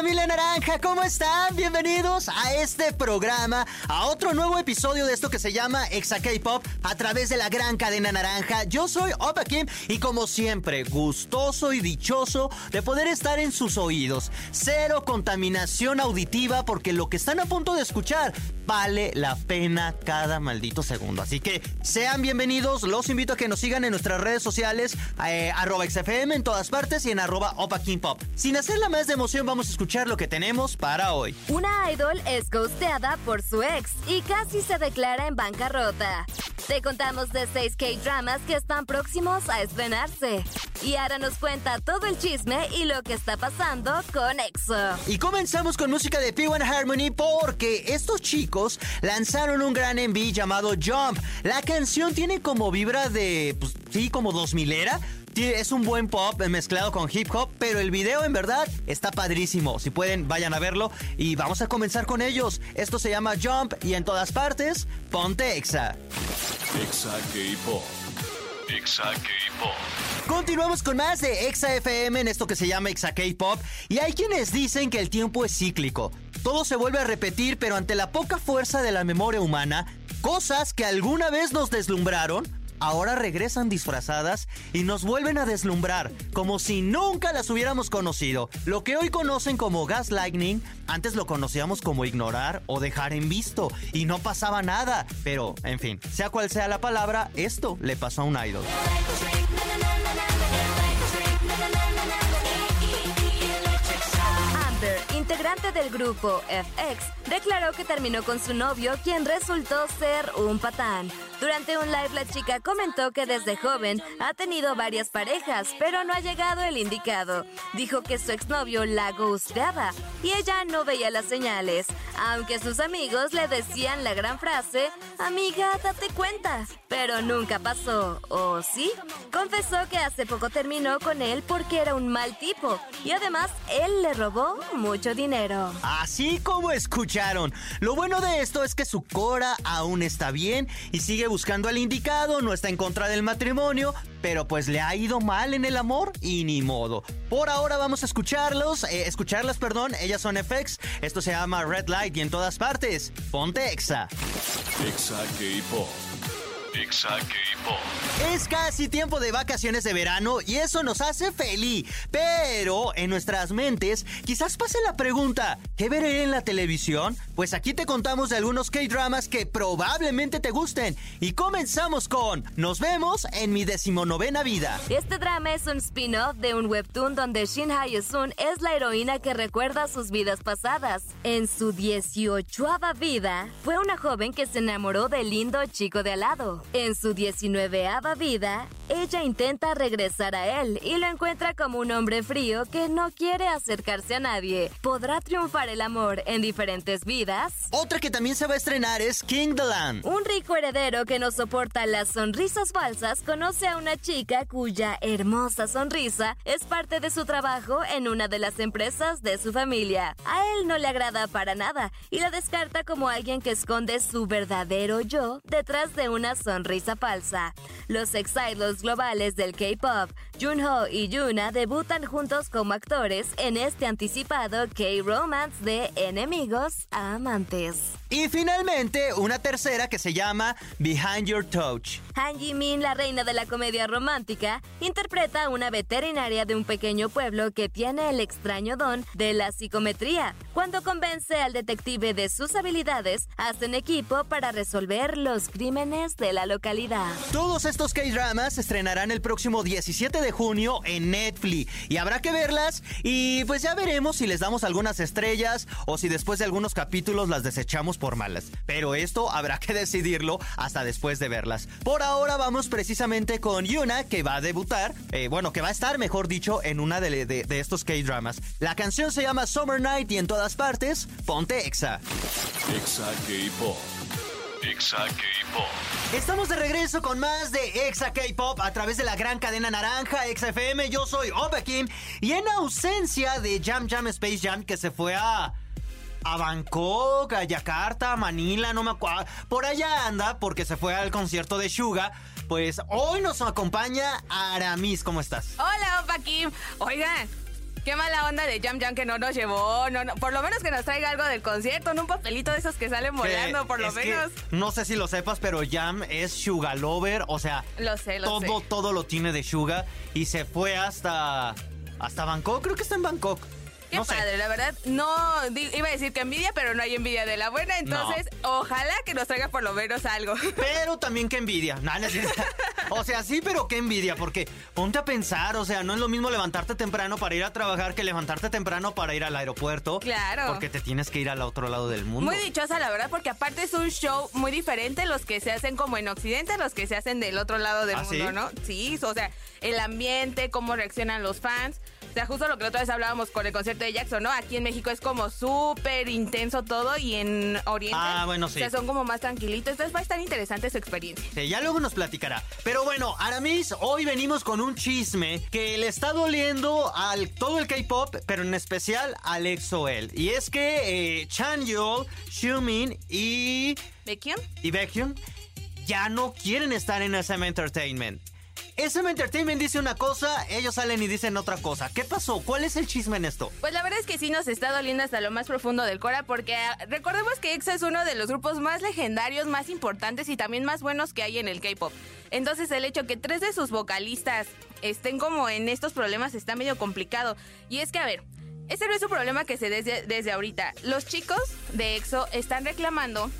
Familia naranja, ¿cómo están? Bienvenidos a este programa, a otro nuevo episodio de esto que se llama Exa K-Pop a través de la gran cadena naranja. Yo soy Opa Kim y como siempre, gustoso y dichoso de poder estar en sus oídos. Cero contaminación auditiva porque lo que están a punto de escuchar vale la pena cada maldito segundo. Así que sean bienvenidos, los invito a que nos sigan en nuestras redes sociales, eh, arroba XFM en todas partes y en arroba Opa Kim Pop. Sin hacerla más de emoción, vamos a escuchar lo que tenemos para hoy. Una idol es ghosteada por su ex y casi se declara en bancarrota. Te contamos de 6 K-dramas que están próximos a estrenarse. Y ahora nos cuenta todo el chisme y lo que está pasando con EXO. Y comenzamos con música de P1 Harmony porque estos chicos lanzaron un gran MV llamado Jump. La canción tiene como vibra de, pues, sí, como 2000 Es un buen pop mezclado con hip hop, pero el video en verdad está padrísimo. Si pueden, vayan a verlo y vamos a comenzar con ellos. Esto se llama Jump y en todas partes, ponte Exa. Exa K-Pop. Exa K-Pop. Continuamos con más de Exa FM en esto que se llama Exa K-Pop y hay quienes dicen que el tiempo es cíclico. Todo se vuelve a repetir, pero ante la poca fuerza de la memoria humana, cosas que alguna vez nos deslumbraron, ahora regresan disfrazadas y nos vuelven a deslumbrar, como si nunca las hubiéramos conocido. Lo que hoy conocen como gaslighting, antes lo conocíamos como ignorar o dejar en visto, y no pasaba nada. Pero, en fin, sea cual sea la palabra, esto le pasó a un idol. Integrante del grupo FX, declaró que terminó con su novio, quien resultó ser un patán. Durante un live la chica comentó que desde joven ha tenido varias parejas, pero no ha llegado el indicado. Dijo que su exnovio la ghosteaba y ella no veía las señales, aunque sus amigos le decían la gran frase, amiga, date cuenta. Pero nunca pasó, ¿o sí? Confesó que hace poco terminó con él porque era un mal tipo y además él le robó mucho dinero. Así como escucharon. Lo bueno de esto es que su Cora aún está bien y sigue buscando al indicado, no está en contra del matrimonio, pero pues le ha ido mal en el amor y ni modo. Por ahora vamos a escucharlos, eh, escucharlas, perdón, ellas son FX, esto se llama Red Light y en todas partes, ponte Exa. Exa K-Pop. Es casi tiempo de vacaciones de verano y eso nos hace feliz. Pero en nuestras mentes quizás pase la pregunta, ¿qué veré en la televisión? Pues aquí te contamos de algunos K-dramas que probablemente te gusten. Y comenzamos con Nos vemos en mi decimonovena vida. Este drama es un spin-off de un webtoon donde Shin Hae-sun es la heroína que recuerda sus vidas pasadas. En su 18 vida, fue una joven que se enamoró del lindo chico de al lado. En su 19 vida, ella intenta regresar a él y lo encuentra como un hombre frío que no quiere acercarse a nadie. ¿Podrá triunfar el amor en diferentes vidas? Otra que también se va a estrenar es King the Land. Un rico heredero que no soporta las sonrisas falsas conoce a una chica cuya hermosa sonrisa es parte de su trabajo en una de las empresas de su familia. A él no le agrada para nada y la descarta como alguien que esconde su verdadero yo detrás de una sonrisa falsa. Los exilos globales del K-pop, Junho y Yuna debutan juntos como actores en este anticipado K-romance de enemigos a amantes. Y finalmente, una tercera que se llama Behind Your Touch. Han Ji-min, la reina de la comedia romántica, interpreta a una veterinaria de un pequeño pueblo que tiene el extraño don de la psicometría. Cuando convence al detective de sus habilidades, hacen equipo para resolver los crímenes de la localidad. Todos estos K-dramas estrenarán el próximo 17 de junio en Netflix y habrá que verlas y pues ya veremos si les damos algunas estrellas o si después de algunos capítulos las desechamos por malas. Pero esto habrá que decidirlo hasta después de verlas. Por ahora vamos precisamente con Yuna que va a debutar, eh, bueno, que va a estar mejor dicho en una de, de- de estos K-dramas. La canción se llama Summer Night y en todas partes, ponte Exa. Exa K-Pop. Exa K-Pop. Estamos de regreso con más de Exa K-Pop a través de la gran cadena naranja Exa FM. Yo soy Opa Kim y en ausencia de Jam Jam Space Jam que se fue a a Bangkok, a Yakarta, a Manila, no me acuerdo. Por allá anda porque se fue al concierto de Suga. Pues hoy nos acompaña Aramis, ¿cómo estás? Hola, Opa Kim. Oigan, Qué mala onda de Jam Jam que no nos llevó. No, no, por lo menos que nos traiga algo del concierto, no un papelito de esos que salen volando, por lo menos. no sé si lo sepas, pero Jam es Suga Lover. O sea, lo sé, lo todo, sé. todo lo tiene de Suga. Y se fue hasta. hasta Bangkok. Creo que está en Bangkok. Qué padre, la verdad, no iba a decir que envidia, pero no hay envidia de la buena, entonces ojalá que nos traiga por lo menos algo. Pero también que envidia. O sea, sí, pero qué envidia, porque ponte a pensar, o sea, no es lo mismo levantarte temprano para ir a trabajar que levantarte temprano para ir al aeropuerto. Claro. Porque te tienes que ir al otro lado del mundo. Muy dichosa, la verdad, porque aparte es un show muy diferente los que se hacen como en Occidente, los que se hacen del otro lado del ¿Ah, mundo, ¿no? Sí, o sea, el ambiente, cómo reaccionan los fans. O sea, justo lo que la otra vez hablábamos con el concierto de Jackson, ¿no? Aquí en México es como súper intenso todo y en Oriente. Ah, bueno, sí. O sea, son como más tranquilitos. Entonces va a estar interesante su experiencia. Sí, ya luego nos platicará. Pero bueno, Aramis, hoy venimos con un chisme que le está doliendo al todo el K-pop, pero en especial al EXO-L. Y es que eh, Chan Yol, Xiumin y. ¿Baekhyun? Y Baekhyun ya no quieren estar en SM Entertainment. SM Entertainment dice una cosa, ellos salen y dicen otra cosa. ¿Qué pasó? ¿Cuál es el chisme en esto? Pues la verdad es que sí nos está doliendo hasta lo más profundo del Cora, porque ah, recordemos que EXO es uno de los grupos más legendarios, más importantes y también más buenos que hay en el K-pop. Entonces el hecho que tres de sus vocalistas estén como en estos problemas está medio complicado. Y es que, a ver, ese no es un problema que se desde, desde ahorita. Los chicos de EXO están reclamando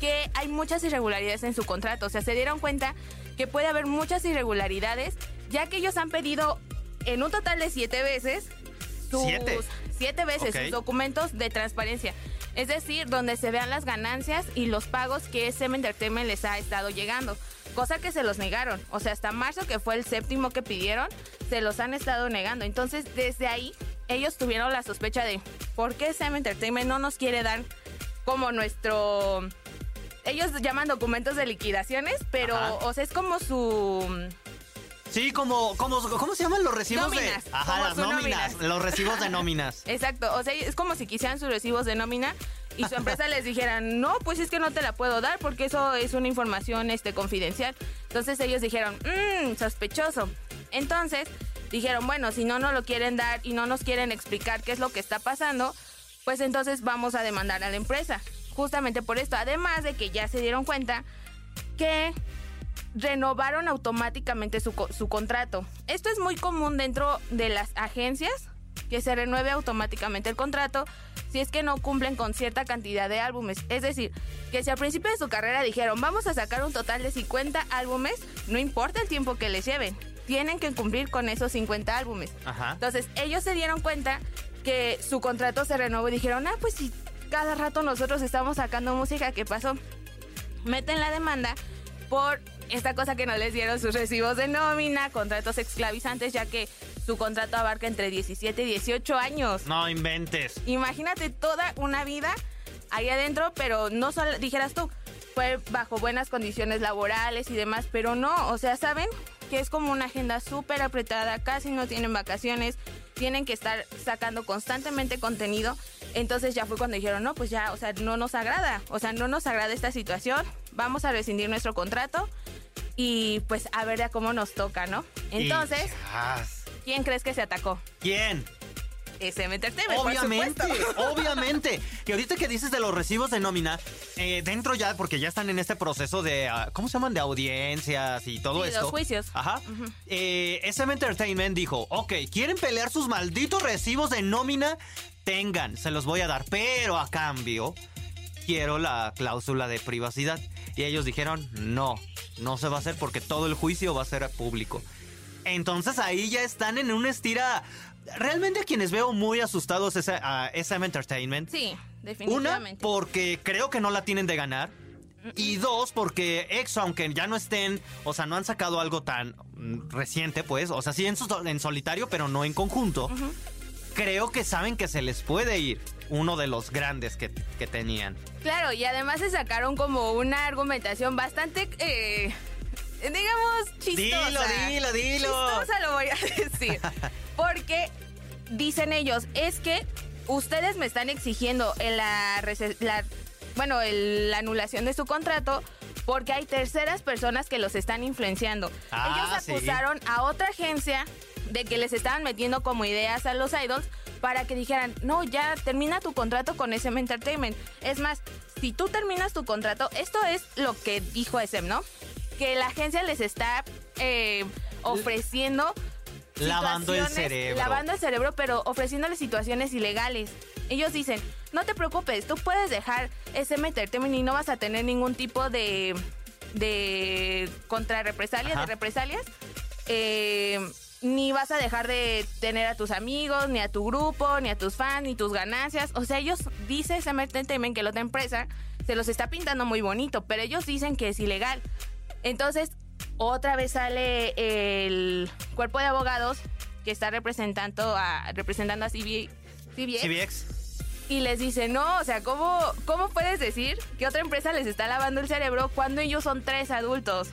que hay muchas irregularidades en su contrato. O sea, se dieron cuenta que puede haber muchas irregularidades, ya que ellos han pedido en un total de siete veces sus siete, siete veces okay. sus documentos de transparencia. Es decir, donde se vean las ganancias y los pagos que SM Entertainment les ha estado llegando. Cosa que se los negaron. O sea, hasta marzo, que fue el séptimo que pidieron, se los han estado negando. Entonces, desde ahí, ellos tuvieron la sospecha de por qué SM Entertainment no nos quiere dar como nuestro ellos llaman documentos de liquidaciones, pero, Ajá. o sea, es como su. Sí, como, como, ¿cómo se llaman los recibos nóminas, de. Ajá, las nóminas, nóminas, Los recibos de nóminas. Exacto. O sea, es como si quisieran sus recibos de nómina y su empresa les dijera, no, pues es que no te la puedo dar porque eso es una información este, confidencial. Entonces ellos dijeron, mmm, sospechoso. Entonces dijeron, bueno, si no nos lo quieren dar y no nos quieren explicar qué es lo que está pasando, pues entonces vamos a demandar a la empresa justamente por esto. Además de que ya se dieron cuenta que renovaron automáticamente su, su, contrato. Esto es muy común dentro de las agencias, que se renueve automáticamente el contrato si es que no cumplen con cierta cantidad de álbumes. Es decir, que si al principio de su carrera dijeron vamos a sacar un total de 50 álbumes, no importa el tiempo que les lleven, tienen que cumplir con esos 50 álbumes. Ajá. Entonces ellos se dieron cuenta que su contrato se renovó y dijeron, ah, pues si cada rato nosotros estamos sacando música, ¿qué pasó? Meten la demanda por esta cosa que no les dieron sus recibos de nómina, contratos esclavizantes, ya que su contrato abarca entre 17 y 18 años. No inventes. Imagínate toda una vida ahí adentro, pero no solo, dijeras tú, fue bajo buenas condiciones laborales y demás, pero no, o sea, ¿saben? Que es como una agenda súper apretada, casi no tienen vacaciones, tienen que estar sacando constantemente contenido. Entonces ya fue cuando dijeron, no, pues ya, o sea, no nos agrada, o sea, no nos agrada esta situación, vamos a rescindir nuestro contrato y pues a ver a cómo nos toca, ¿no? Entonces, ¿quién crees que se atacó? ¿Quién? SM Entertainment, Obviamente, por obviamente. Que ahorita que dices de los recibos de nómina, eh, dentro ya, porque ya están en este proceso de, uh, ¿cómo se llaman? De audiencias y todo esto. los juicios. Ajá. Uh -huh. eh, SM Entertainment dijo, ok, ¿quieren pelear sus malditos recibos de nómina? Tengan, se los voy a dar, pero a cambio quiero la cláusula de privacidad. Y ellos dijeron, no, no se va a hacer porque todo el juicio va a ser público. Entonces ahí ya están en una estira realmente a quienes veo muy asustados es a, SM Entertainment. Sí, definitivamente. Una, porque creo que no la tienen de ganar. Y dos, porque EXO, aunque ya no estén, o sea, no han sacado algo tan reciente, pues, o sea, sí en, su, en solitario, pero no en conjunto. Uh -huh. Creo que saben que se les puede ir. Uno de los grandes que, que tenían. Claro, y además se sacaron como una argumentación bastante, eh, digamos, chistosa. Dilo, dilo, dilo. Chistosa lo voy a decir. Porque dicen ellos, es que ustedes me están exigiendo en la, bueno, el- la anulación de su contrato porque hay terceras personas que los están influenciando. Ah, ellos sí. acusaron a otra agencia de que les estaban metiendo como ideas a los idols para que dijeran, no, ya termina tu contrato con SM Entertainment. Es más, si tú terminas tu contrato, esto es lo que dijo SM, ¿no? Que la agencia les está eh, ofreciendo Lavando el cerebro. Lavando el cerebro, pero ofreciéndole situaciones ilegales. Ellos dicen, no te preocupes, tú puedes dejar SM Entertainment y no vas a tener ningún tipo de, de contrarrepresalias, de represalias. Eh, ni vas a dejar de tener a tus amigos, ni a tu grupo, ni a tus fans, ni tus ganancias. O sea, ellos dicen SM Entertainment que la otra empresa se los está pintando muy bonito, pero ellos dicen que es ilegal. Entonces, otra vez sale el cuerpo de abogados que está representando a, representando a CB CBS, CBX. y les dice, no, o sea, ¿cómo, ¿cómo puedes decir que otra empresa les está lavando el cerebro cuando ellos son tres adultos?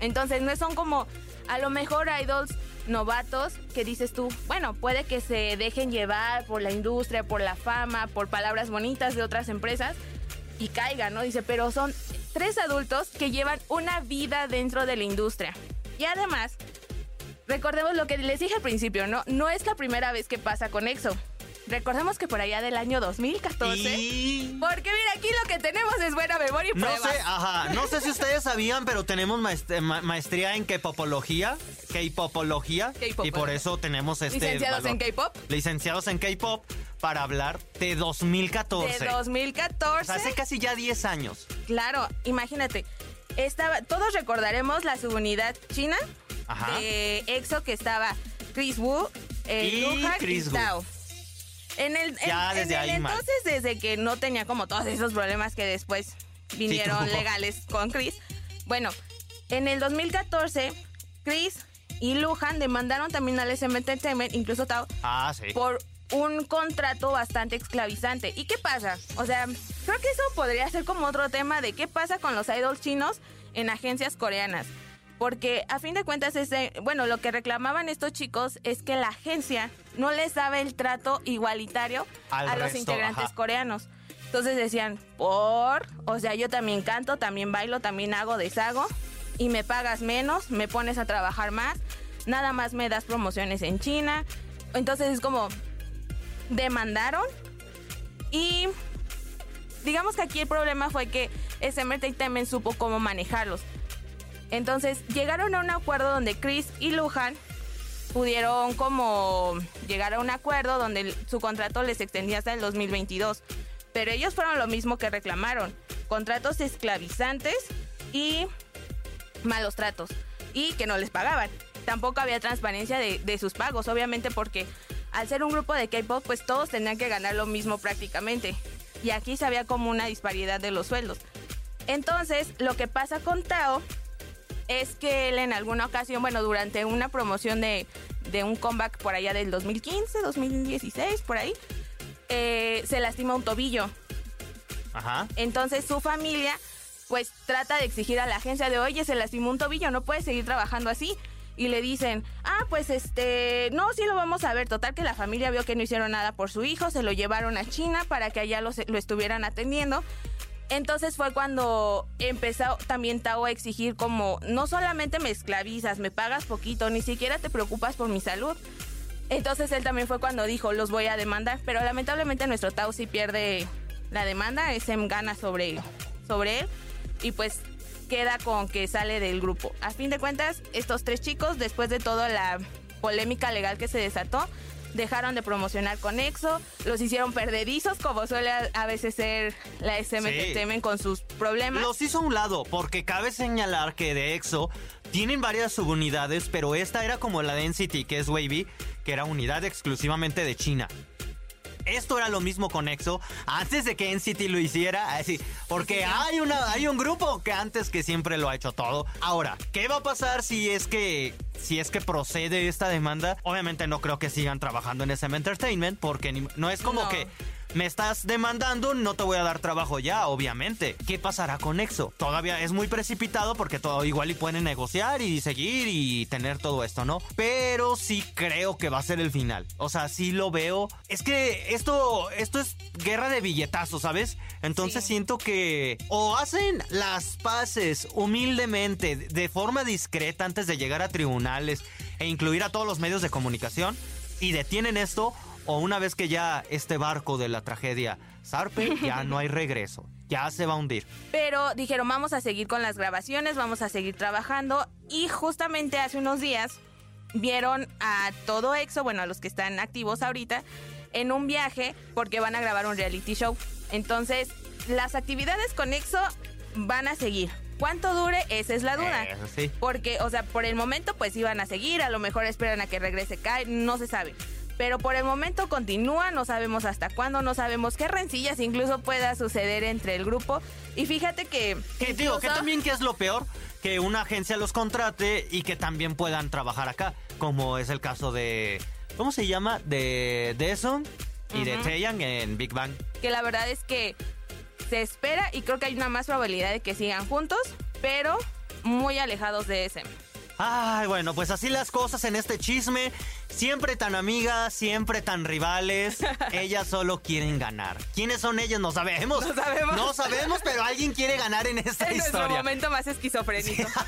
Entonces, no son como, a lo mejor idols novatos que dices tú, bueno, puede que se dejen llevar por la industria, por la fama, por palabras bonitas de otras empresas y caigan, ¿no? Dice, pero son tres adultos que llevan una vida dentro de la industria. Y además, recordemos lo que les dije al principio, ¿no? No es la primera vez que pasa con EXO. Recordemos que por allá del año 2014... Y... Porque mira, aquí lo que tenemos es buena memoria y No pruebas. sé, ajá, no sé si ustedes sabían, pero tenemos maest- ma- maestría en K-popología, K-popología, y por eso tenemos este Licenciados en. K-pop. Licenciados en K-pop para hablar de 2014. De O 2014. sea, hace casi ya 10 años. Claro, imagínate. Estaba, todos recordaremos la subunidad china Ajá. de EXO que estaba Chris Wu, eh, Y Luhan Chris y Wu. En el, Ya en desde el ahí mal. entonces, desde que no tenía como todos esos problemas que después vinieron legales con Chris. Bueno, en el 2014, Chris y Luhan demandaron también al SM Entertainment, incluso Tao, Ah, sí. por un contrato bastante esclavizante. ¿Y qué pasa? O sea, creo que eso podría ser como otro tema de qué pasa con los idols chinos en agencias coreanas. Porque a fin de cuentas, ese, bueno, lo que reclamaban estos chicos es que la agencia no les daba el trato igualitario Al a los resto, integrantes ajá. coreanos. Entonces decían, por, o sea, yo también canto, también bailo, también hago, deshago, y me pagas menos, me pones a trabajar más, nada más me das promociones en China. Entonces es como, demandaron y digamos que aquí el problema fue que SM Entertainment supo cómo manejarlos. Entonces llegaron a un acuerdo donde Chris y Lujan pudieron como llegar a un acuerdo donde su contrato les extendía hasta el 2022. Pero ellos fueron lo mismo que reclamaron. Contratos esclavizantes y malos tratos. Y que no les pagaban. Tampoco había transparencia de, de sus pagos, obviamente porque al ser un grupo de K-pop, pues todos tenían que ganar lo mismo prácticamente. Y aquí se había como una disparidad de los sueldos. Entonces, lo que pasa con Tao es que él en alguna ocasión, bueno, durante una promoción de, de un comeback por allá del 2015, 2016, por ahí, eh, se lastima un tobillo. Ajá. Entonces su familia pues trata de exigir a la agencia de, oye, se lastimó un tobillo, no puedes seguir trabajando así. Y le dicen, ah, pues este, no, sí lo vamos a ver. Total que la familia vio que no hicieron nada por su hijo, se lo llevaron a China para que allá lo, lo estuvieran atendiendo. Entonces fue cuando empezó también Tao a exigir como, no solamente me esclavizas, me pagas poquito, ni siquiera te preocupas por mi salud. Entonces él también fue cuando dijo, los voy a demandar, pero lamentablemente nuestro Tao sí pierde la demanda, SM gana sobre, sobre él y pues queda con que sale del grupo. A fin de cuentas, estos tres chicos, después de toda la polémica legal que se desató, dejaron de promocionar con EXO, los hicieron perdedizos, como suele a, veces ser la SM Sí. Con sus problemas. Los hizo a un lado, porque cabe señalar que de EXO tienen varias subunidades, pero esta era como la de NCT, que es Wavy, que era unidad exclusivamente de China. Esto era lo mismo con EXO antes de que NCT lo hiciera, así, porque hay una hay un grupo que antes que siempre lo ha hecho todo. Ahora, ¿qué va a pasar si es que si es que procede esta demanda? Obviamente no creo que sigan trabajando en SM Entertainment porque ni- no es como No. que me estás demandando, no te voy a dar trabajo ya, obviamente. ¿Qué pasará con EXO? Todavía es muy precipitado porque todo igual y pueden negociar y seguir y tener todo esto, ¿no? Pero sí creo que va a ser el final. O sea, sí lo veo. Es que esto, esto es guerra de billetazos, ¿sabes? Entonces siento que o hacen las paces humildemente, de forma discreta antes de llegar a tribunales e incluir a todos los medios de comunicación y detienen esto o una vez que ya este barco de la tragedia zarpe, ya no hay regreso, ya se va a hundir. Pero dijeron, vamos a seguir con las grabaciones, vamos a seguir trabajando y justamente hace unos días vieron a todo EXO, bueno, a los que están activos ahorita, en un viaje porque van a grabar un reality show. Entonces, las actividades con EXO van a seguir. ¿Cuánto dure? Esa es la duda. Eso sí. Porque, o sea, por el momento pues iban a seguir, a lo mejor esperan a que regrese Kai, no se sabe. Pero por el momento continúa, no sabemos hasta cuándo, no sabemos qué rencillas incluso pueda suceder entre el grupo. Y fíjate que... Que digo, que incluso- también que es lo peor, que una agencia los contrate y que también puedan trabajar acá, como es el caso de, ¿cómo se llama? De Deson y de Ujú. Taeyang en Big Bang. que la verdad es que se espera y creo que hay una más probabilidad de que sigan juntos, pero muy alejados de ese. Ay, bueno, pues así las cosas en este chisme. Siempre tan amigas, siempre tan rivales. Ellas solo quieren ganar. ¿Quiénes son ellas? No sabemos. No sabemos. No sabemos, pero alguien quiere ganar en esta En nuestro historia. momento más esquizofrénico.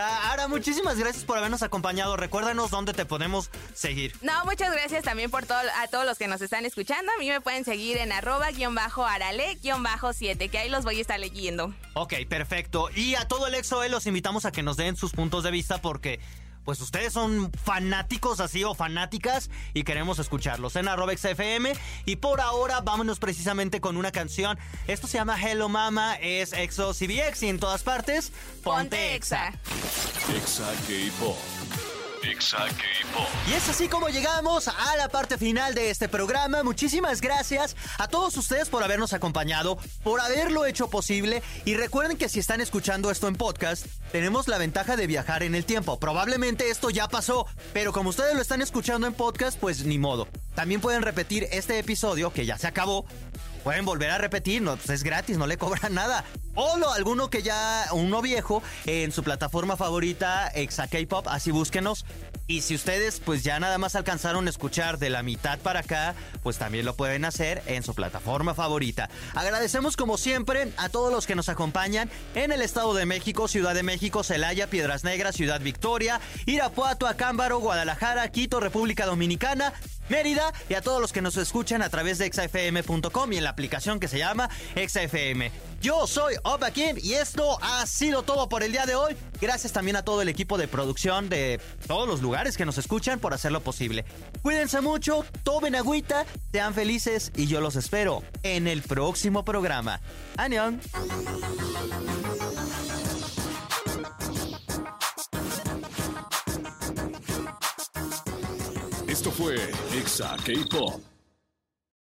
Ah, Ara, muchísimas gracias por habernos acompañado. Recuérdanos dónde te podemos seguir. No, muchas gracias también por todo, a todos los que nos están escuchando. A mí me pueden seguir en arroba guion bajo arale guion bajo 7, que ahí los voy a estar leyendo. Ok, perfecto. Y a todo el EXO-E los invitamos a que nos den sus puntos de vista porque... Pues ustedes son fanáticos así o fanáticas y queremos escucharlos en arroba XFM. Y por ahora vámonos precisamente con una canción. Esto se llama Hello Mama, es EXO CBX y en todas partes Ponte. Exa K-Pop. Exa K-Pop. Y es así como llegamos a la parte final de este programa. Muchísimas gracias a todos ustedes por habernos acompañado, por haberlo hecho posible. Y recuerden que si están escuchando esto en podcast, tenemos la ventaja de viajar en el tiempo. Probablemente esto ya pasó, pero como ustedes lo están escuchando en podcast, pues ni modo. También pueden repetir este episodio que ya se acabó. Pueden volver a repetir, no, pues es gratis, no le cobran nada. O lo, alguno que ya, uno viejo, en su plataforma favorita, Exa K-Pop, así búsquenos. Y si ustedes pues ya nada más alcanzaron a escuchar de la mitad para acá, pues también lo pueden hacer en su plataforma favorita. Agradecemos como siempre a todos los que nos acompañan en el Estado de México, Ciudad de México, Celaya, Piedras Negras, Ciudad Victoria, Irapuato, Acámbaro, Guadalajara, Quito, República Dominicana, Mérida y a todos los que nos escuchan a través de exafm.com y en la aplicación que se llama ExaFM. Yo soy Opa Kim y esto ha sido todo por el día de hoy. Gracias también a todo el equipo de producción de todos los lugares que nos escuchan por hacerlo posible. Cuídense mucho, tomen agüita, sean felices y yo los espero en el próximo programa. ¡Anión! Fue Exa K-Pop.